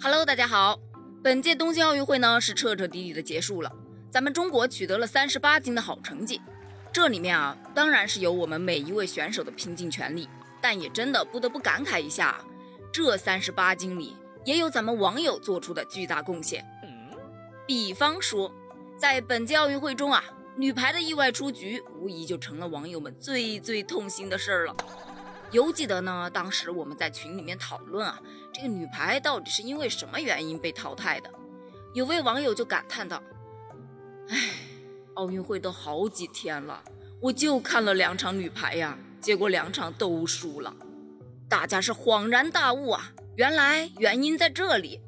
Hello，大家好。本届东京奥运会呢是彻彻底底的结束了，咱们中国取得了三十八金的好成绩。这里面啊，当然是有我们每一位选手的拼尽全力，但也真的不得不感慨一下，这三十八金里也有咱们网友做出的巨大贡献。比方说，在本届奥运会中啊，女排的意外出局，无疑就成了网友们最最痛心的事儿了。犹记得呢，当时我们在群里面讨论啊，这个女排到底是因为什么原因被淘汰的？有位网友就感叹道：“哎，奥运会都好几天了，我就看了两场女排呀，结果两场都输了。”大家是恍然大悟啊，原来原因在这里。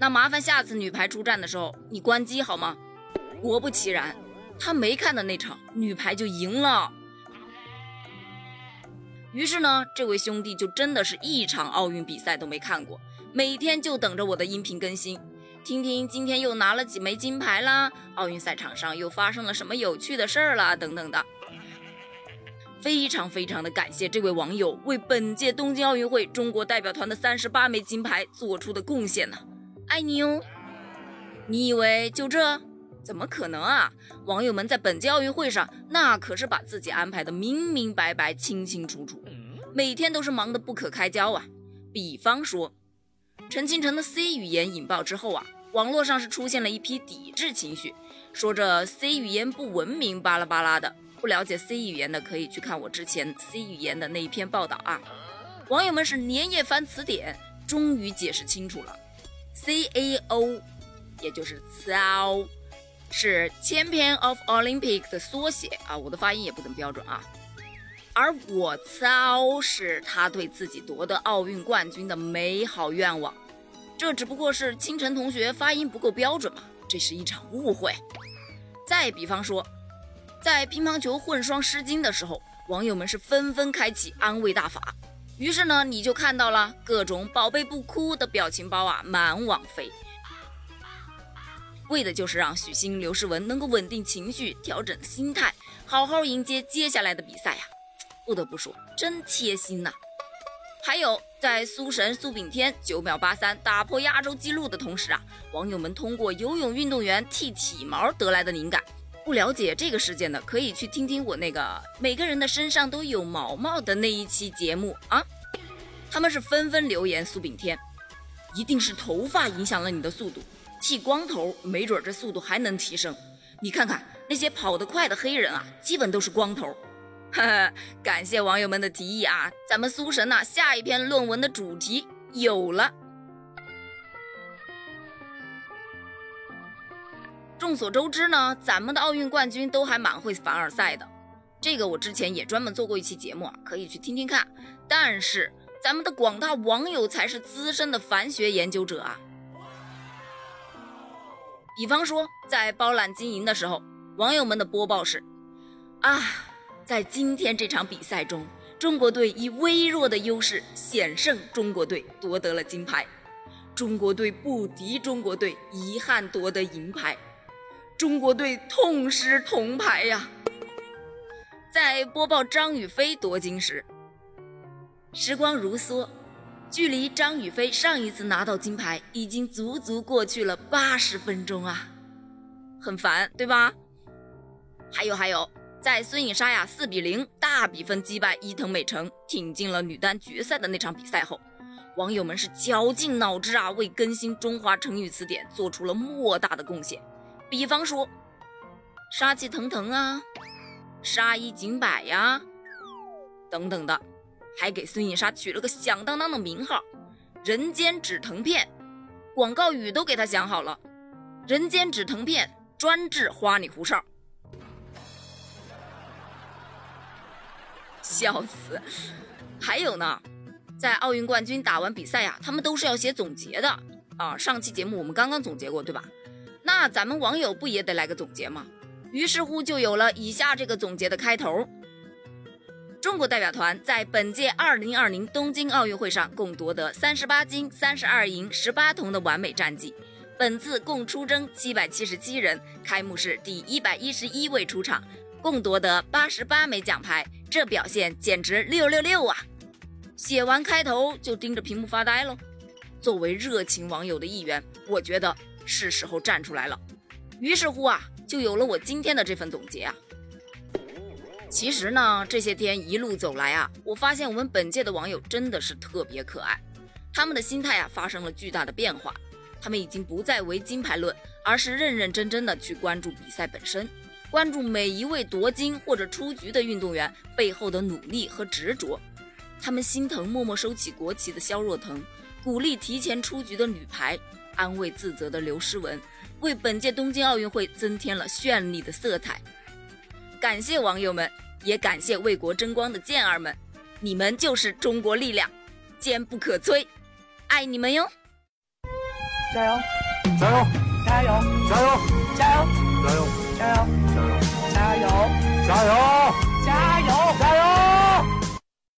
那麻烦下次女排出战的时候，你关机好吗？果不其然，他没看的那场女排就赢了。于是呢，这位兄弟就真的是一场奥运比赛都没看过，每天就等着我的音频更新，听听今天又拿了几枚金牌啦，奥运赛场上又发生了什么有趣的事儿啦，等等的。非常非常的感谢这位网友为本届东京奥运会中国代表团的三十八枚金牌做出的贡献呢，爱你哦！你以为就这？怎么可能啊！网友们在本届奥运会上，那可是把自己安排的明明白白、清清楚楚，每天都是忙得不可开交啊。比方说，陈清晨的 C 语言引爆之后啊，网络上是出现了一批抵制情绪，说这 C 语言不文明，巴拉巴拉的。不了解 C 语言的可以去看我之前 C 语言的那一篇报道啊。网友们是连夜翻词典，终于解释清楚了，CAO，也就是 CAO。是 Champion of Olympic 的缩写啊，我的发音也不怎么标准啊。而我操是他对自己夺得奥运冠军的美好愿望，这只不过是清晨同学发音不够标准嘛，这是一场误会。再比方说，在乒乓球混双失金的时候，网友们是纷纷开启安慰大法，于是呢，你就看到了各种宝贝不哭的表情包啊，满网飞。为的就是让许昕、刘诗雯能够稳定情绪、调整心态，好好迎接接下来的比赛呀！不得不说，真贴心呐。还有，在苏神苏炳添九秒八三打破亚洲纪录的同时啊，网友们通过游泳运动员剃体毛得来的灵感。不了解这个事件的，可以去听听我那个每个人的身上都有毛毛的那一期节目啊。他们是纷纷留言苏炳添，一定是头发影响了你的速度。剃光头，没准这速度还能提升。你看看那些跑得快的黑人啊，基本都是光头。哈哈，感谢网友们的提议啊，咱们苏神呐，下一篇论文的主题有了。众所周知呢，咱们的奥运冠军都还蛮会凡尔赛的，这个我之前也专门做过一期节目啊，可以去听听看。但是咱们的广大网友才是资深的凡学研究者啊。比方说，在包揽金银的时候，网友们的播报是：啊，在今天这场比赛中，中国队以微弱的优势险胜中国队，夺得了金牌。中国队不敌中国队，遗憾夺得银牌。中国队痛失铜牌呀！在播报张雨霏夺金时，时光如梭。距离张雨霏上一次拿到金牌已经足足过去了八十分钟啊，很烦，对吧？还有还有，在孙颖莎呀四比零大比分击败伊藤美诚，挺进了女单决赛的那场比赛后，网友们是绞尽脑汁啊，为更新中华成语词典做出了莫大的贡献。比方说，杀气腾腾啊，杀一儆百呀，等等的。还给孙颖莎取了个响当当的名号“人间止疼片”，广告语都给她想好了，“人间止疼片，专治花里胡哨”。笑死！还有呢，在奥运冠军打完比赛呀，他们都是要写总结的啊。上期节目我们刚刚总结过，对吧？那咱们网友不也得来个总结吗？于是乎就有了以下这个总结的开头。中国代表团在本届2020东京奥运会上共夺得三十八金、三十二银、十八铜的完美战绩。本次共出征七百七十七人，开幕式第一百一十一位出场，共夺得八十八枚奖牌，这表现简直六六六啊！写完开头就盯着屏幕发呆喽。作为热情网友的一员，我觉得是时候站出来了。于是乎啊，就有了我今天的这份总结啊。其实呢，这些天一路走来啊，我发现我们本届的网友真的是特别可爱，他们的心态啊发生了巨大的变化，他们已经不再为金牌论，而是认认真真的去关注比赛本身，关注每一位夺金或者出局的运动员背后的努力和执着。他们心疼默默收起国旗的肖若腾，鼓励提前出局的女排，安慰自责的刘诗雯，为本届东京奥运会增添了绚丽的色彩。感谢网友们，也感谢为国争光的健儿们，你们就是中国力量，坚不可摧，爱你们哟！加油！加油！加油！加油！加油！加油！加油！加油！加油！加油！加油！加油！